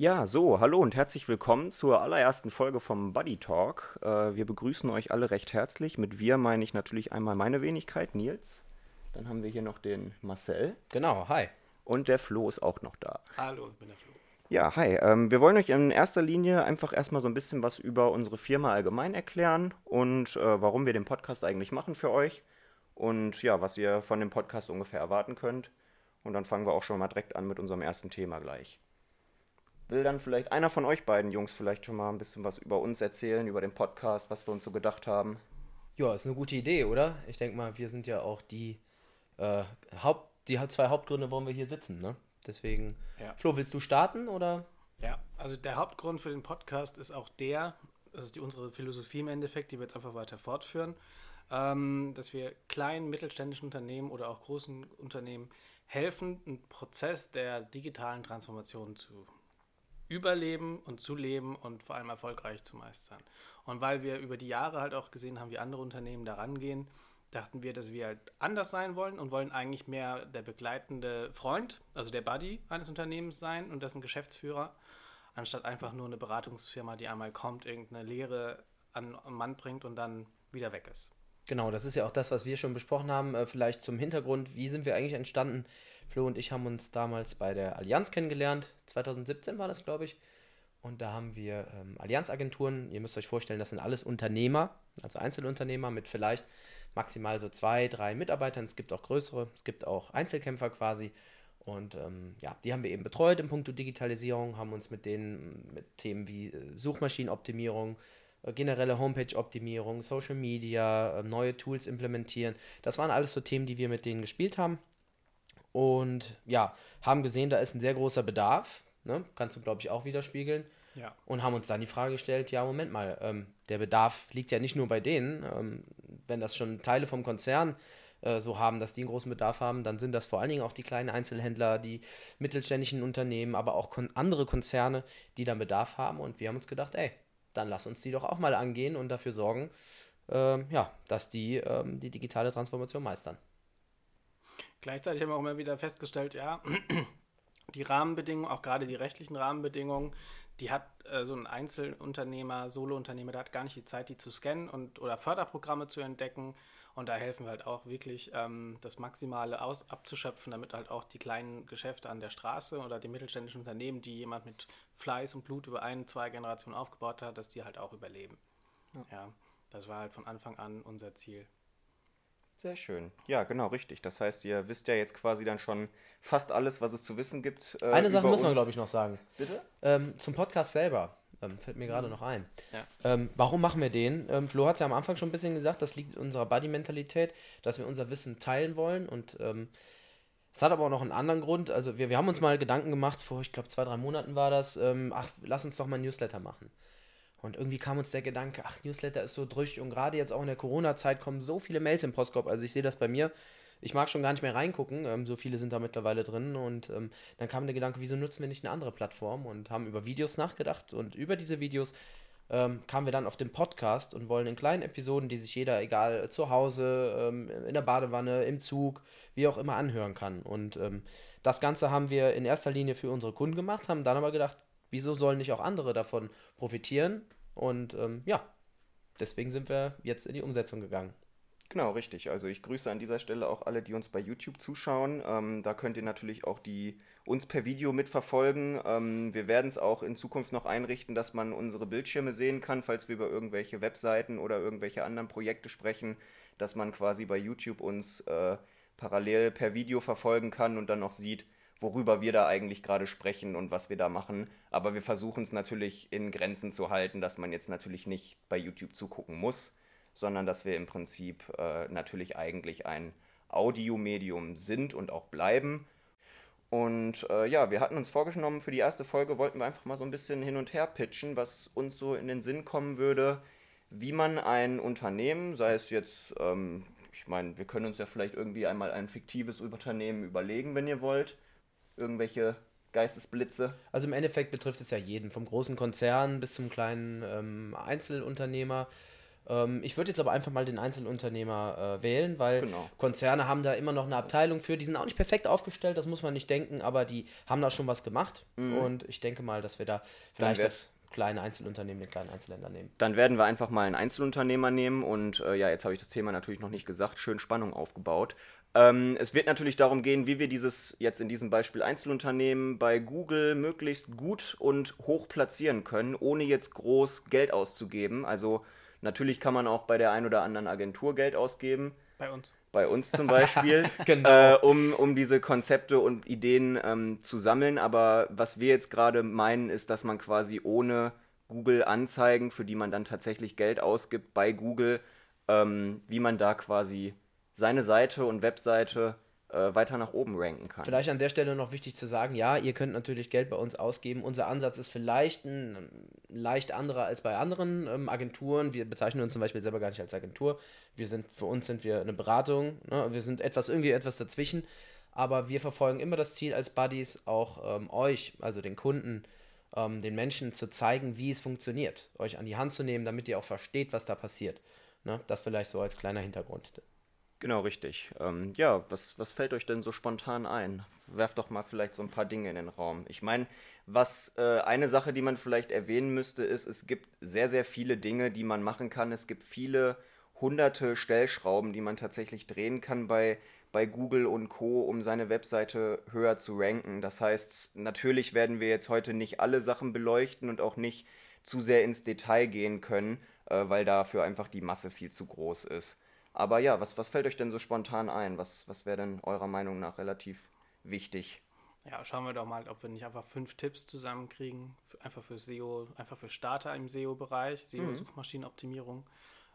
Ja, so, hallo und herzlich willkommen zur allerersten Folge vom Buddy Talk. Äh, wir begrüßen euch alle recht herzlich. Mit wir meine ich natürlich einmal meine Wenigkeit, Nils. Dann haben wir hier noch den Marcel. Genau, hi. Und der Flo ist auch noch da. Hallo, ich bin der Flo. Ja, hi. Ähm, wir wollen euch in erster Linie einfach erstmal so ein bisschen was über unsere Firma allgemein erklären und äh, warum wir den Podcast eigentlich machen für euch und ja, was ihr von dem Podcast ungefähr erwarten könnt. Und dann fangen wir auch schon mal direkt an mit unserem ersten Thema gleich. Will dann vielleicht einer von euch beiden Jungs vielleicht schon mal ein bisschen was über uns erzählen, über den Podcast, was wir uns so gedacht haben? Ja, ist eine gute Idee, oder? Ich denke mal, wir sind ja auch die, äh, Haupt, die zwei Hauptgründe, warum wir hier sitzen, ne? Deswegen, Ja. Flo, willst du starten oder? Ja, also der Hauptgrund für den Podcast ist auch der, das ist die, unsere Philosophie im Endeffekt, die wir jetzt einfach weiter fortführen, ähm, dass wir kleinen, mittelständischen Unternehmen oder auch großen Unternehmen helfen, einen Prozess der digitalen Transformation zu überleben und zu leben und vor allem erfolgreich zu meistern. Und weil wir über die Jahre halt auch gesehen haben, wie andere Unternehmen da rangehen, dachten wir, dass wir halt anders sein wollen und wollen eigentlich mehr der begleitende Freund, also der Buddy eines Unternehmens sein und dessen Geschäftsführer, anstatt einfach nur eine Beratungsfirma, die einmal kommt, irgendeine Lehre an an Mann bringt und dann wieder weg ist. Genau, das ist ja auch das, was wir schon besprochen haben. Äh, vielleicht zum Hintergrund, wie sind wir eigentlich entstanden? Flo und ich haben uns damals bei der Allianz kennengelernt. 2017 war das, glaube ich. Und da haben wir ähm, Allianzagenturen. Ihr müsst euch vorstellen, das sind alles Unternehmer, also Einzelunternehmer mit vielleicht maximal so zwei, drei Mitarbeitern. Es gibt auch größere, es gibt auch Einzelkämpfer quasi. Und ähm, ja, die haben wir eben betreut im Punkto Digitalisierung, haben uns mit denen mit Themen wie äh, Suchmaschinenoptimierung, äh, generelle Homepage-Optimierung, Social Media, äh, neue Tools implementieren. Das waren alles so Themen, die wir mit denen gespielt haben. Und ja, haben gesehen, da ist ein sehr großer Bedarf. Ne? Kannst du, glaube ich, auch widerspiegeln. Ja. Und haben uns dann die Frage gestellt, ja, Moment mal, ähm, der Bedarf liegt ja nicht nur bei denen. Ähm, wenn das schon Teile vom Konzern äh, so haben, dass die einen großen Bedarf haben, dann sind das vor allen Dingen auch die kleinen Einzelhändler, die mittelständischen Unternehmen, aber auch kon andere Konzerne, die dann Bedarf haben. Und wir haben uns gedacht, ey, dann lass uns die doch auch mal angehen und dafür sorgen, ähm, ja, dass die ähm, die digitale Transformation meistern. Gleichzeitig haben wir auch immer wieder festgestellt, ja, die Rahmenbedingungen, auch gerade die rechtlichen Rahmenbedingungen, die hat äh, so ein Einzelunternehmer, Solounternehmer, der hat gar nicht die Zeit, die zu scannen und oder Förderprogramme zu entdecken. Und da helfen wir halt auch wirklich, ähm, das Maximale aus abzuschöpfen, damit halt auch die kleinen Geschäfte an der Straße oder die mittelständischen Unternehmen, die jemand mit Fleiß und Blut über ein, zwei Generationen aufgebaut hat, dass die halt auch überleben. Ja, das war halt von Anfang an unser Ziel. Sehr schön. Ja, genau, richtig. Das heißt, ihr wisst ja jetzt quasi dann schon fast alles, was es zu wissen gibt. äh, Eine Sache müssen wir, uns. glaube ich, noch sagen. Bitte? Ähm, zum Podcast selber. Ähm, fällt mir gerade noch ein. Ja. Ähm, warum machen wir den? Ähm, Flo hat es ja am Anfang schon ein bisschen gesagt, das liegt in unserer Buddy-Mentalität, dass wir unser Wissen teilen wollen. Und ähm, es hat aber auch noch einen anderen Grund. Also wir, wir haben uns mal Gedanken gemacht, vor, ich glaube, zwei, drei Monaten war das, ähm, ach, lass uns doch mal ein Newsletter machen. Und irgendwie kam uns der Gedanke, ach, Newsletter ist so drüch und gerade jetzt auch in der Corona-Zeit kommen so viele Mails im Postkorb. Also ich sehe das bei mir. Ich mag schon gar nicht mehr reingucken, ähm, so viele sind da mittlerweile drin. Und ähm, dann kam der Gedanke, wieso nutzen wir nicht eine andere Plattform und haben über Videos nachgedacht. Und über diese Videos ähm, kamen wir dann auf den Podcast und wollen in kleinen Episoden, die sich jeder, egal zu Hause, ähm, in der Badewanne, im Zug, wie auch immer anhören kann. Und ähm, das Ganze haben wir in erster Linie für unsere Kunden gemacht, haben dann aber gedacht, wieso sollen nicht auch andere davon profitieren? Und ähm, ja, deswegen sind wir jetzt in die Umsetzung gegangen. Genau, richtig. Also ich grüße an dieser Stelle auch alle, die uns bei YouTube zuschauen. Ähm, da könnt ihr natürlich auch die uns per Video mitverfolgen. Ähm, wir werden es auch in Zukunft noch einrichten, dass man unsere Bildschirme sehen kann, falls wir über irgendwelche Webseiten oder irgendwelche anderen Projekte sprechen, dass man quasi bei YouTube uns äh, parallel per Video verfolgen kann und dann noch sieht, worüber wir da eigentlich gerade sprechen und was wir da machen. Aber wir versuchen es natürlich in Grenzen zu halten, dass man jetzt natürlich nicht bei YouTube zugucken muss sondern dass wir im Prinzip äh, natürlich eigentlich ein Audiomedium sind und auch bleiben. Und äh, ja, wir hatten uns vorgenommen, für die erste Folge wollten wir einfach mal so ein bisschen hin und her pitchen, was uns so in den Sinn kommen würde, wie man ein Unternehmen, sei es jetzt, ähm, ich meine, wir können uns ja vielleicht irgendwie einmal ein fiktives Unternehmen überlegen, wenn ihr wollt. Irgendwelche Geistesblitze. Also im Endeffekt betrifft es ja jeden, vom großen Konzern bis zum kleinen ähm, Einzelunternehmer. Ähm, ich würde jetzt aber einfach mal den Einzelunternehmer äh, wählen, weil Genau. Konzerne haben da immer noch eine Abteilung für. Die sind auch nicht perfekt aufgestellt, das muss man nicht denken, aber die haben da schon was gemacht. Und ich denke mal, dass wir da vielleicht das kleine Einzelunternehmen, den kleinen Einzelländer nehmen. Dann werden wir einfach mal einen Einzelunternehmer nehmen und äh, ja, jetzt habe ich das Thema natürlich noch nicht gesagt, schön Spannung aufgebaut. Ähm, es wird natürlich darum gehen, wie wir dieses jetzt in diesem Beispiel Einzelunternehmen bei Google möglichst gut und hoch platzieren können, ohne jetzt groß Geld auszugeben. Also natürlich kann man auch bei der ein oder anderen Agentur Geld ausgeben, Bei uns. bei uns zum Beispiel, Genau. äh, um, um diese Konzepte und Ideen ähm, zu sammeln. Aber was wir jetzt gerade meinen, ist, dass man quasi ohne Google-Anzeigen, für die man dann tatsächlich Geld ausgibt bei Google, ähm, wie man da quasi seine Seite und Webseite äh, weiter nach oben ranken kann. Vielleicht an der Stelle noch wichtig zu sagen, ja, ihr könnt natürlich Geld bei uns ausgeben. Unser Ansatz ist vielleicht ein leicht anderer als bei anderen ähm, Agenturen. Wir bezeichnen uns zum Beispiel selber gar nicht als Agentur. Wir sind, für uns sind wir eine Beratung. Ne? Wir sind etwas, irgendwie etwas dazwischen. Aber wir verfolgen immer das Ziel als Buddies, auch ähm, euch, also den Kunden, ähm, den Menschen zu zeigen, wie es funktioniert. Euch an die Hand zu nehmen, damit ihr auch versteht, was da passiert. Ne? Das vielleicht so als kleiner Hintergrund. Genau, richtig. Ähm, ja, was, was fällt euch denn so spontan ein? Werft doch mal vielleicht so ein paar Dinge in den Raum. Ich meine, was äh, eine Sache, die man vielleicht erwähnen müsste, ist, es gibt sehr, sehr viele Dinge, die man machen kann. Es gibt viele hunderte Stellschrauben, die man tatsächlich drehen kann bei, bei Google und Co., um seine Webseite höher zu ranken. Das heißt, natürlich werden wir jetzt heute nicht alle Sachen beleuchten und auch nicht zu sehr ins Detail gehen können, äh, weil dafür einfach die Masse viel zu groß ist. Aber ja, was, was fällt euch denn so spontan ein? Was, was wäre denn eurer Meinung nach relativ wichtig? Ja, schauen wir doch mal, ob wir nicht einfach fünf Tipps zusammenkriegen. Einfach für SEO, einfach für Starter im SEO-Bereich, SEO-Suchmaschinenoptimierung.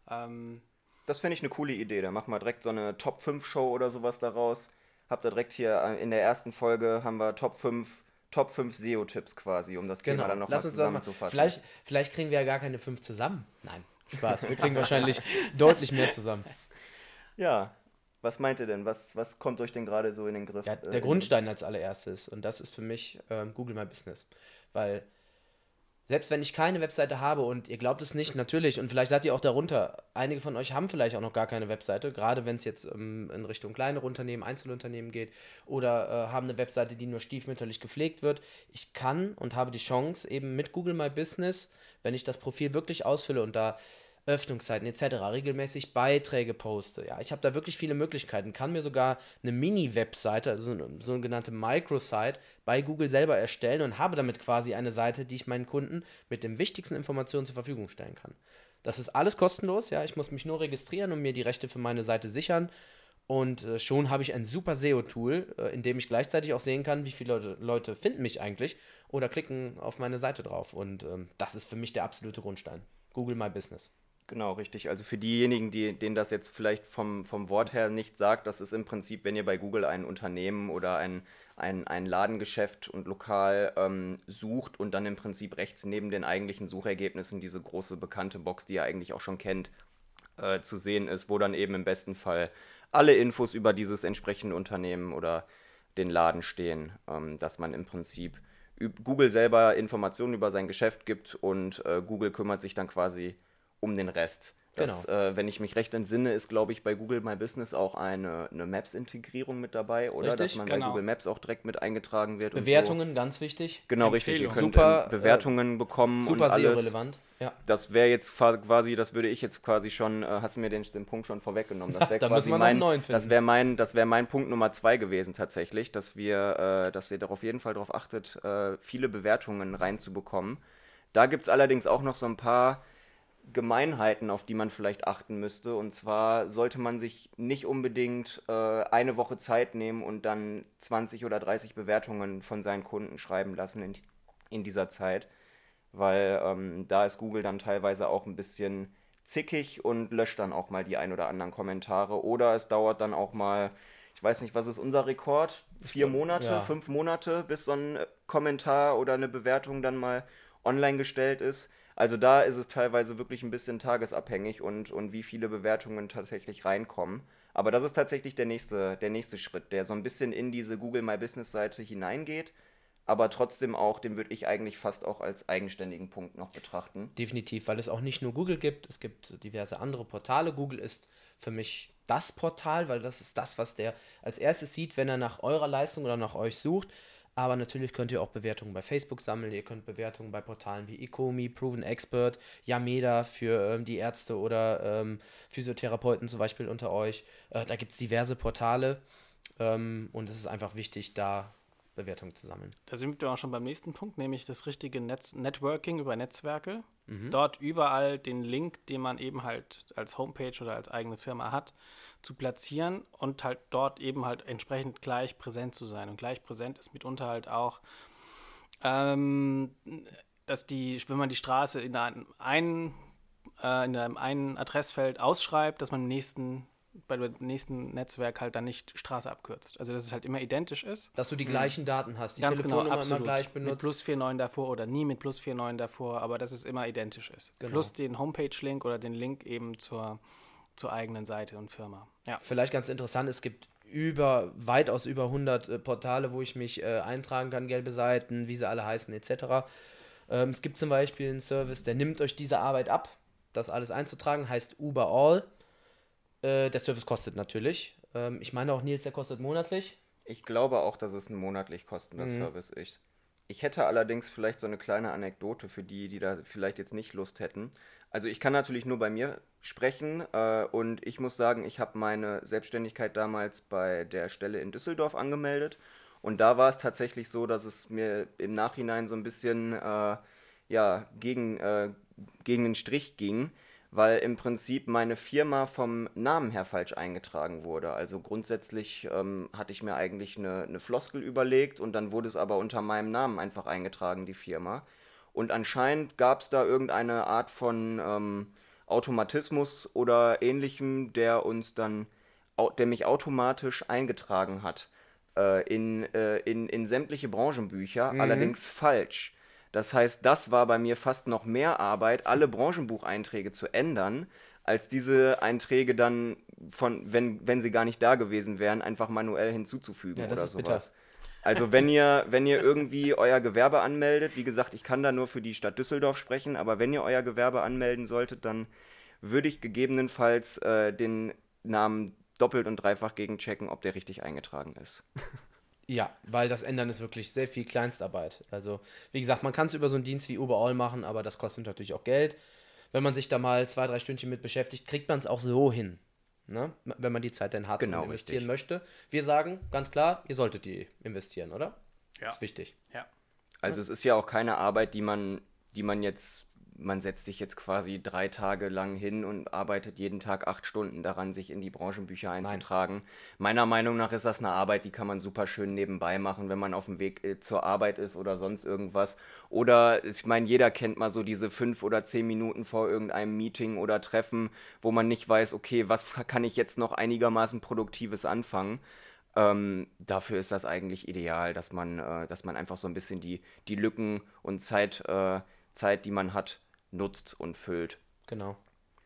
Ähm, Das fände ich eine coole Idee. Da machen wir direkt so eine Top 5 Show oder sowas daraus. Habt ihr direkt hier äh, in der ersten Folge haben wir Top 5, Top 5 SEO-Tipps quasi, um das Thema dann nochmal Genau. Zusammenzufassen. Vielleicht, vielleicht kriegen wir ja gar keine fünf zusammen. Nein, Spaß. Wir kriegen wahrscheinlich deutlich mehr zusammen. Ja, was meint ihr denn? Was, was kommt euch denn gerade so in den Griff? Ja, äh, der Grundstein als allererstes. Und das ist für mich ähm, Google My Business. Weil selbst wenn ich keine Webseite habe und ihr glaubt es nicht, natürlich, und vielleicht seid ihr auch darunter, einige von euch haben vielleicht auch noch gar keine Webseite, gerade wenn es jetzt ähm, in Richtung kleinere Unternehmen, Einzelunternehmen geht, oder äh, haben eine Webseite, die nur stiefmütterlich gepflegt wird. Ich kann und habe die Chance, eben mit Google My Business, wenn ich das Profil wirklich ausfülle und da Öffnungszeiten etc., regelmäßig Beiträge poste. Ja, ich habe da wirklich viele Möglichkeiten. Kann mir sogar eine Mini-Webseite, also eine sogenannte Microsite, bei Google selber erstellen und habe damit quasi eine Seite, die ich meinen Kunden mit den wichtigsten Informationen zur Verfügung stellen kann. Das ist alles kostenlos, ja. Ich muss mich nur registrieren und mir die Rechte für meine Seite sichern. Und äh, schon habe ich ein super SEO-Tool, äh, in dem ich gleichzeitig auch sehen kann, wie viele Leute, finden mich eigentlich oder klicken auf meine Seite drauf. Und ähm, das ist für mich der absolute Grundstein. Google My Business. Genau, richtig. Also für diejenigen, die, denen das jetzt vielleicht vom, vom Wort her nicht sagt, das ist im Prinzip, wenn ihr bei Google ein Unternehmen oder ein, ein, ein Ladengeschäft und Lokal ähm, sucht und dann im Prinzip rechts neben den eigentlichen Suchergebnissen diese große bekannte Box, die ihr eigentlich auch schon kennt, äh, zu sehen ist, wo dann eben im besten Fall alle Infos über dieses entsprechende Unternehmen oder den Laden stehen, ähm, dass man im Prinzip Google selber Informationen über sein Geschäft gibt und äh, Google kümmert sich dann quasi um den Rest. Das, äh, wenn ich mich recht entsinne, ist, glaube ich, bei Google My Business auch eine, eine Maps-Integrierung mit dabei, oder? Richtig, Dass man bei genau. Google Maps auch direkt mit eingetragen wird. und so. Bewertungen, ganz wichtig. Genau, richtig. Ihr könnt Super, ähm, Bewertungen bekommen Super und alles. SEO-relevant. Ja. Das wäre jetzt qua- quasi, das würde ich jetzt quasi schon, äh, hast du mir den, den Punkt schon vorweggenommen. Das wäre Da quasi mein, das wäre mein, das wäre mein Punkt Nummer zwei gewesen tatsächlich, dass wir, äh, dass ihr darauf jeden Fall darauf achtet, äh, viele Bewertungen reinzubekommen. Da gibt es allerdings auch noch so ein paar Gemeinheiten, auf die man vielleicht achten müsste. Und zwar sollte man sich nicht unbedingt äh, eine Woche Zeit nehmen und dann 20 oder 30 Bewertungen von seinen Kunden schreiben lassen in, in dieser Zeit, weil ähm, da ist Google dann teilweise auch ein bisschen zickig und löscht dann auch mal die ein oder anderen Kommentare. Oder es dauert dann auch mal, ich weiß nicht, was ist unser Rekord? Vier Monate, ja. fünf Monate, bis so ein Kommentar oder eine Bewertung dann mal online gestellt ist. Also da ist es teilweise wirklich ein bisschen tagesabhängig und, und wie viele Bewertungen tatsächlich reinkommen. Aber das ist tatsächlich der nächste, der nächste Schritt, der so ein bisschen in diese Google My Business Seite hineingeht. aber trotzdem auch, den würde ich eigentlich fast auch als eigenständigen Punkt noch betrachten. Definitiv, weil es auch nicht nur Google gibt, es gibt diverse andere Portale. Google ist für mich das Portal, weil das ist das, was der als erstes sieht, wenn er nach eurer Leistung oder nach euch sucht. Aber natürlich könnt ihr auch Bewertungen bei Facebook sammeln. Ihr könnt Bewertungen bei Portalen wie Ecomi, Proven Expert, Yameda für ähm, die Ärzte oder ähm, Physiotherapeuten zum Beispiel unter euch. Äh, da gibt es diverse Portale. Ähm, und es ist einfach wichtig, da Bewertungen zu sammeln. Da sind wir auch schon beim nächsten Punkt, nämlich das richtige Netz Networking über Netzwerke. Mhm. Dort überall den Link, den man eben halt als Homepage oder als eigene Firma hat, zu platzieren und halt dort eben halt entsprechend gleich präsent zu sein. Und gleich präsent ist mitunter halt auch, ähm, dass die, wenn man die Straße in einem einen, äh, in einem einen Adressfeld ausschreibt, dass man im nächsten bei dem nächsten Netzwerk halt dann nicht Straße abkürzt. Also dass es halt immer identisch ist. Dass du die gleichen Daten hast, die Ganz genau, Telefonnummer genau, immer gleich benutzt. Mit plus 49 davor oder nie mit plus 49 davor, aber dass es immer identisch ist. Genau. Plus den Homepage-Link oder den Link eben zur, zur eigenen Seite und Firma. Ja. Vielleicht ganz interessant, es gibt über, weitaus über 100 äh, Portale, wo ich mich äh, eintragen kann, gelbe Seiten, wie sie alle heißen, etc. Ähm, es gibt zum Beispiel einen Service, der nimmt euch diese Arbeit ab. Das alles einzutragen heißt Uber All. Äh, der Service kostet natürlich. Ähm, ich meine auch, Nils, der kostet monatlich. Ich glaube auch, dass es ein monatlich kostender mhm. Service ist. Ich hätte allerdings vielleicht so eine kleine Anekdote für die, die da vielleicht jetzt nicht Lust hätten. Also ich kann natürlich nur bei mir sprechen äh, und ich muss sagen, ich habe meine Selbstständigkeit damals bei der Stelle in Düsseldorf angemeldet und da war es tatsächlich so, dass es mir im Nachhinein so ein bisschen äh, ja, gegen, äh, gegen den Strich ging, weil im Prinzip meine Firma vom Namen her falsch eingetragen wurde. Also grundsätzlich ähm, hatte ich mir eigentlich eine, eine Floskel überlegt und dann wurde es aber unter meinem Namen einfach eingetragen, die Firma. Und anscheinend gab es da irgendeine Art von ähm, Automatismus oder ähnlichem, der uns dann, der mich automatisch eingetragen hat äh, in, äh, in, in sämtliche Branchenbücher, mhm. allerdings falsch. Das heißt, das war bei mir fast noch mehr Arbeit, alle Branchenbucheinträge zu ändern, als diese Einträge dann von, wenn, wenn sie gar nicht da gewesen wären, einfach manuell hinzuzufügen ja, das oder ist sowas. Bitter. Also wenn ihr, wenn ihr irgendwie euer Gewerbe anmeldet, wie gesagt, ich kann da nur für die Stadt Düsseldorf sprechen, aber wenn ihr euer Gewerbe anmelden solltet, dann würde ich gegebenenfalls äh, den Namen doppelt und dreifach gegenchecken, ob der richtig eingetragen ist. Ja, weil das Ändern ist wirklich sehr viel Kleinstarbeit. Also, wie gesagt, man kann es über so einen Dienst wie Overall machen, aber das kostet natürlich auch Geld. Wenn man sich da mal zwei, drei Stündchen mit beschäftigt, kriegt man es auch so hin. Ne? Wenn man die Zeit dann hat genau, und investieren richtig. möchte. Wir sagen ganz klar, ihr solltet die investieren, oder? Ja. Das ist wichtig. Ja. Also es ist ja auch keine Arbeit, die man, die man jetzt man setzt sich jetzt quasi drei Tage lang hin und arbeitet jeden Tag acht Stunden daran, sich in die Branchenbücher einzutragen. Nein. Meiner Meinung nach ist das eine Arbeit, die kann man super schön nebenbei machen, wenn man auf dem Weg äh, zur Arbeit ist oder sonst irgendwas. Oder ich meine, jeder kennt mal so diese fünf oder zehn Minuten vor irgendeinem Meeting oder Treffen, wo man nicht weiß, okay, was kann ich jetzt noch einigermaßen Produktives anfangen. Ähm, dafür ist das eigentlich ideal, dass man, äh, dass man einfach so ein bisschen die, die Lücken und Zeit, äh, Zeit, die man hat, nutzt und füllt. Genau.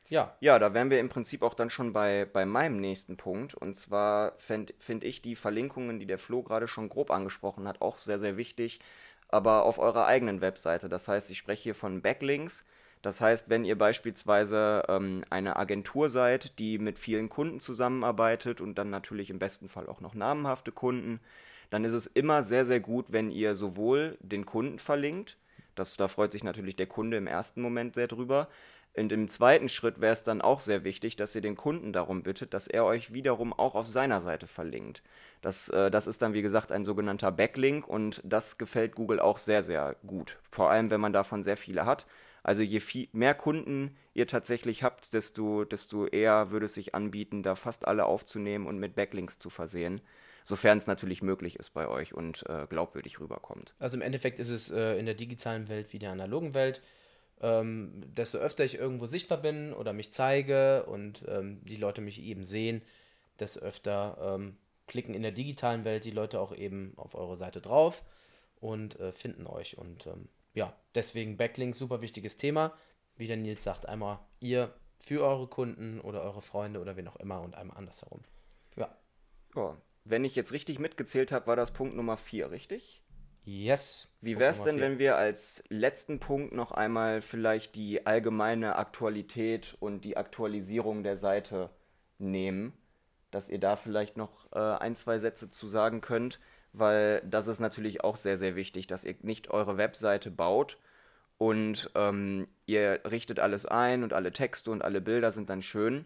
Ja. Ja, da wären wir im Prinzip auch dann schon bei, bei meinem nächsten Punkt. Und zwar finde find ich die Verlinkungen, die der Flo gerade schon grob angesprochen hat, auch sehr, sehr wichtig, aber auf eurer eigenen Webseite. Das heißt, ich spreche hier von Backlinks. Das heißt, wenn ihr beispielsweise ähm, eine Agentur seid, die mit vielen Kunden zusammenarbeitet und dann natürlich im besten Fall auch noch namenhafte Kunden, dann ist es immer sehr, sehr gut, wenn ihr sowohl den Kunden verlinkt, das, da freut sich natürlich der Kunde im ersten Moment sehr drüber. Und im zweiten Schritt wäre es dann auch sehr wichtig, dass ihr den Kunden darum bittet, dass er euch wiederum auch auf seiner Seite verlinkt. Das, äh, das ist dann, wie gesagt, ein sogenannter Backlink und das gefällt Google auch sehr, sehr gut. Vor allem, wenn man davon sehr viele hat. Also je viel, mehr Kunden ihr tatsächlich habt, desto, desto eher würde es sich anbieten, da fast alle aufzunehmen und mit Backlinks zu versehen sofern es natürlich möglich ist bei euch und äh, glaubwürdig rüberkommt. Also im Endeffekt ist es äh, in der digitalen Welt wie der analogen Welt. Ähm, desto öfter ich irgendwo sichtbar bin oder mich zeige und ähm, die Leute mich eben sehen, desto öfter ähm, klicken in der digitalen Welt die Leute auch eben auf eure Seite drauf und äh, finden euch. Und ähm, ja, deswegen Backlinks, super wichtiges Thema. Wie der Nils sagt, einmal ihr für eure Kunden oder eure Freunde oder wen auch immer und einmal andersherum. Ja. Ja, wenn ich jetzt richtig mitgezählt habe, war das Punkt Nummer 4, richtig? Yes. Wie wäre es denn, vier. wenn wir als letzten Punkt noch einmal vielleicht die allgemeine Aktualität und die Aktualisierung der Seite nehmen? Dass ihr da vielleicht noch äh, ein, zwei Sätze zu sagen könnt, weil das ist natürlich auch sehr, sehr wichtig, dass ihr nicht eure Webseite baut und ähm, ihr richtet alles ein und alle Texte und alle Bilder sind dann schön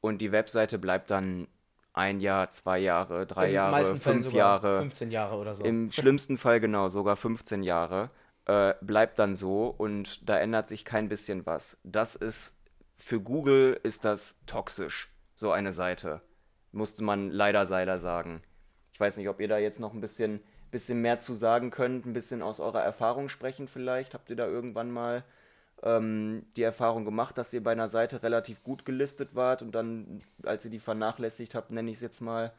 und die Webseite bleibt dann ein Jahr, zwei Jahre, drei den Jahre, fünf Jahre. 15 Jahre oder so. Im schlimmsten Fall genau, sogar 15 Jahre. Äh, bleibt dann so und da ändert sich kein bisschen was. Das ist, für Google ist das toxisch, so eine Seite. Musste man leider, leider sagen. Ich weiß nicht, ob ihr da jetzt noch ein bisschen, bisschen mehr zu sagen könnt, ein bisschen aus eurer Erfahrung sprechen vielleicht. Habt ihr da irgendwann mal ähm, die Erfahrung gemacht, dass ihr bei einer Seite relativ gut gelistet wart und dann, als ihr die vernachlässigt habt, nenne ich es jetzt mal,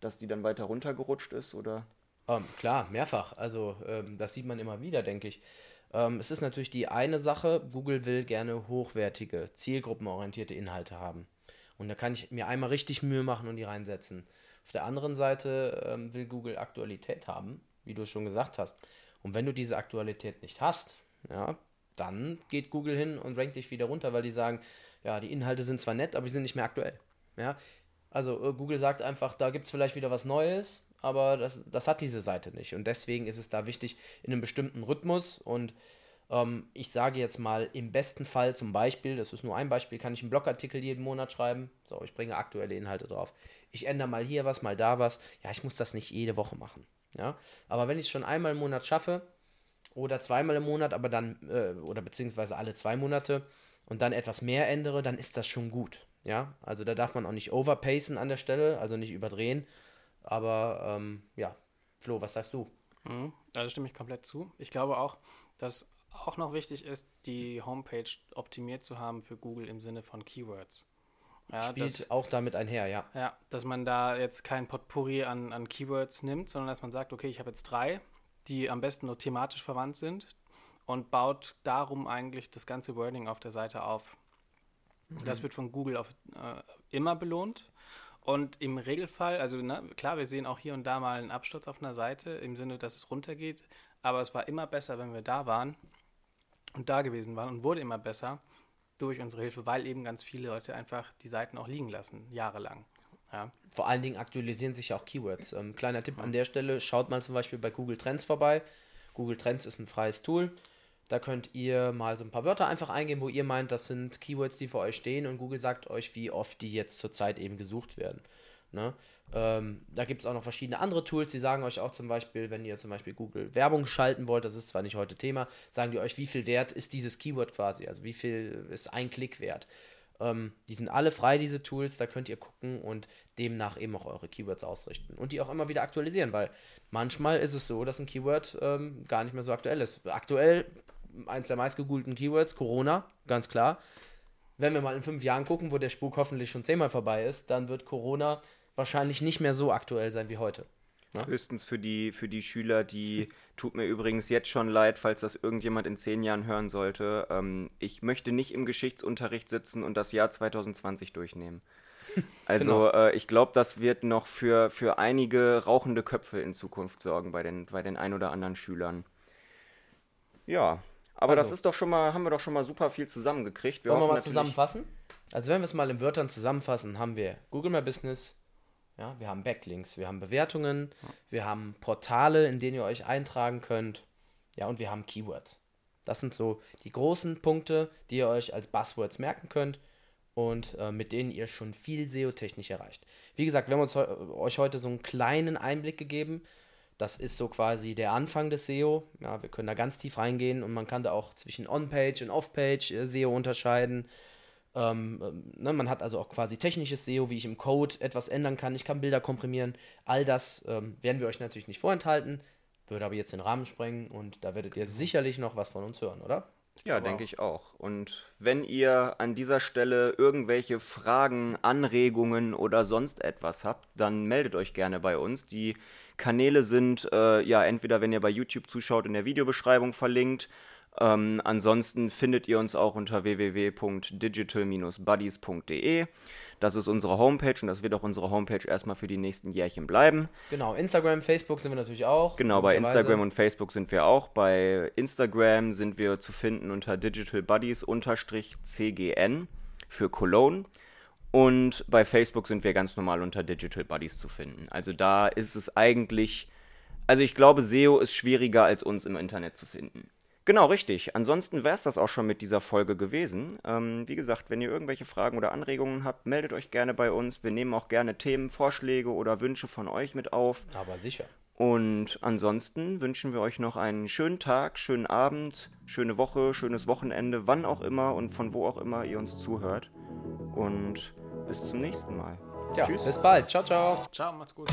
dass die dann weiter runtergerutscht ist, oder? Ähm, klar, mehrfach. Also ähm, das sieht man immer wieder, denke ich. Ähm, es ist natürlich die eine Sache, Google will gerne hochwertige, zielgruppenorientierte Inhalte haben. Und da kann ich mir einmal richtig Mühe machen und die reinsetzen. Auf der anderen Seite ähm, will Google Aktualität haben, wie du schon gesagt hast. Und wenn du diese Aktualität nicht hast, ja, dann geht Google hin und rankt dich wieder runter, weil die sagen, ja, die Inhalte sind zwar nett, aber die sind nicht mehr aktuell. Ja, also äh, Google sagt einfach, da gibt es vielleicht wieder was Neues, aber das, das hat diese Seite nicht. Und deswegen ist es da wichtig, in einem bestimmten Rhythmus und ähm, ich sage jetzt mal, im besten Fall zum Beispiel, das ist nur ein Beispiel, kann ich einen Blogartikel jeden Monat schreiben. So, ich bringe aktuelle Inhalte drauf. Ich ändere mal hier was, mal da was. Ja, ich muss das nicht jede Woche machen. Ja, aber wenn ich es schon einmal im Monat schaffe oder zweimal im Monat, aber dann, äh, oder beziehungsweise alle zwei Monate und dann etwas mehr ändere, dann ist das schon gut. Ja, also da darf man auch nicht overpacen an der Stelle, also nicht überdrehen. Aber ähm, ja, Flo, was sagst du? Mhm, Da stimme ich komplett zu. Ich glaube auch, dass auch noch wichtig ist, die Homepage optimiert zu haben für Google im Sinne von Keywords. Ja, Spielt dass, auch damit einher, ja. ja, dass man da jetzt kein Potpourri an, an Keywords nimmt, sondern dass man sagt, okay, ich habe jetzt drei, die am besten nur thematisch verwandt sind und baut darum eigentlich das ganze Wording auf der Seite auf. Das wird von Google auf, äh, immer belohnt. Und im Regelfall, also ne, klar, wir sehen auch hier und da mal einen Absturz auf einer Seite, im Sinne, dass es runtergeht. Aber es war immer besser, wenn wir da waren und da gewesen waren und wurde immer besser durch unsere Hilfe, weil eben ganz viele Leute einfach die Seiten auch liegen lassen, jahrelang. Ja. Vor allen Dingen aktualisieren sich ja auch Keywords. Ähm, kleiner Tipp an der Stelle, schaut mal zum Beispiel bei Google Trends vorbei. Google Trends ist ein freies Tool. Da könnt ihr mal so ein paar Wörter einfach eingeben, wo ihr meint, das sind Keywords, die für euch stehen und Google sagt euch, wie oft die jetzt zurzeit eben gesucht werden. Ne? Ähm, da gibt es auch noch verschiedene andere Tools, die sagen euch auch zum Beispiel, wenn ihr zum Beispiel Google Werbung schalten wollt, das ist zwar nicht heute Thema, sagen die euch, wie viel wert ist dieses Keyword quasi, also wie viel ist ein Klick wert. Ähm, die sind alle frei, diese Tools, da könnt ihr gucken und demnach eben auch eure Keywords ausrichten und die auch immer wieder aktualisieren, weil manchmal ist es so, dass ein Keyword ähm, gar nicht mehr so aktuell ist. Aktuell, eins der meistgegoogelten Keywords, Corona, ganz klar. Wenn wir mal in fünf Jahren gucken, wo der Spuk hoffentlich schon zehnmal vorbei ist, dann wird Corona wahrscheinlich nicht mehr so aktuell sein wie heute. Ja? Höchstens für die, für die Schüler, die tut mir übrigens jetzt schon leid, falls das irgendjemand in zehn Jahren hören sollte. Ähm, ich möchte nicht im Geschichtsunterricht sitzen und das Jahr 2020 durchnehmen. Also Genau. äh, ich glaube, das wird noch für, für einige rauchende Köpfe in Zukunft sorgen bei den, bei den ein oder anderen Schülern. Ja, aber das Also. ist doch schon mal, haben wir doch schon mal super viel zusammengekriegt. Wir Wollen wir mal zusammenfassen? Also wenn wir es mal in Wörtern zusammenfassen, haben wir Google My Business, ja, wir haben Backlinks, wir haben Bewertungen, wir haben Portale, in denen ihr euch eintragen könnt, ja, und wir haben Keywords. Das sind so die großen Punkte, die ihr euch als Buzzwords merken könnt und äh, mit denen ihr schon viel SEO-technisch erreicht. Wie gesagt, wir haben uns euch heute so einen kleinen Einblick gegeben. Das ist so quasi der Anfang des SEO. Ja, wir können da ganz tief reingehen und man kann da auch zwischen On-Page und Off-Page äh, SEO unterscheiden. Ähm, ähm, ne, man hat also auch quasi technisches SEO, wie ich im Code etwas ändern kann. Ich kann Bilder komprimieren. All das ähm, werden wir euch natürlich nicht vorenthalten, würde aber jetzt den Rahmen sprengen und da werdet ihr sicherlich noch was von uns hören, oder? Ja, glaube denke ich auch. Und wenn ihr an dieser Stelle irgendwelche Fragen, Anregungen oder sonst etwas habt, dann meldet euch gerne bei uns. Die Kanäle sind äh, ja entweder, wenn ihr bei YouTube zuschaut, in der Videobeschreibung verlinkt. Ähm, ansonsten findet ihr uns auch unter www.digital-buddies.de. Das ist unsere Homepage und das wird auch unsere Homepage erstmal für die nächsten Jährchen bleiben. Genau, Instagram, Facebook sind wir natürlich auch. Genau, bei Instagram und Facebook sind wir auch. Bei Instagram sind wir zu finden unter digitalbuddies-cgn für Cologne. Und bei Facebook sind wir ganz normal unter Digital Buddies zu finden. Also da ist es eigentlich, also ich glaube, SEO ist schwieriger als uns im Internet zu finden. Genau, richtig. Ansonsten wäre es das auch schon mit dieser Folge gewesen. Ähm, wie gesagt, wenn ihr irgendwelche Fragen oder Anregungen habt, meldet euch gerne bei uns. Wir nehmen auch gerne Themen, Vorschläge oder Wünsche von euch mit auf. Aber sicher. Und ansonsten wünschen wir euch noch einen schönen Tag, schönen Abend, schöne Woche, schönes Wochenende, wann auch immer und von wo auch immer ihr uns zuhört. Und bis zum nächsten Mal. Ja, Tschüss. Bis bald. Ciao, ciao. Ciao, macht's gut.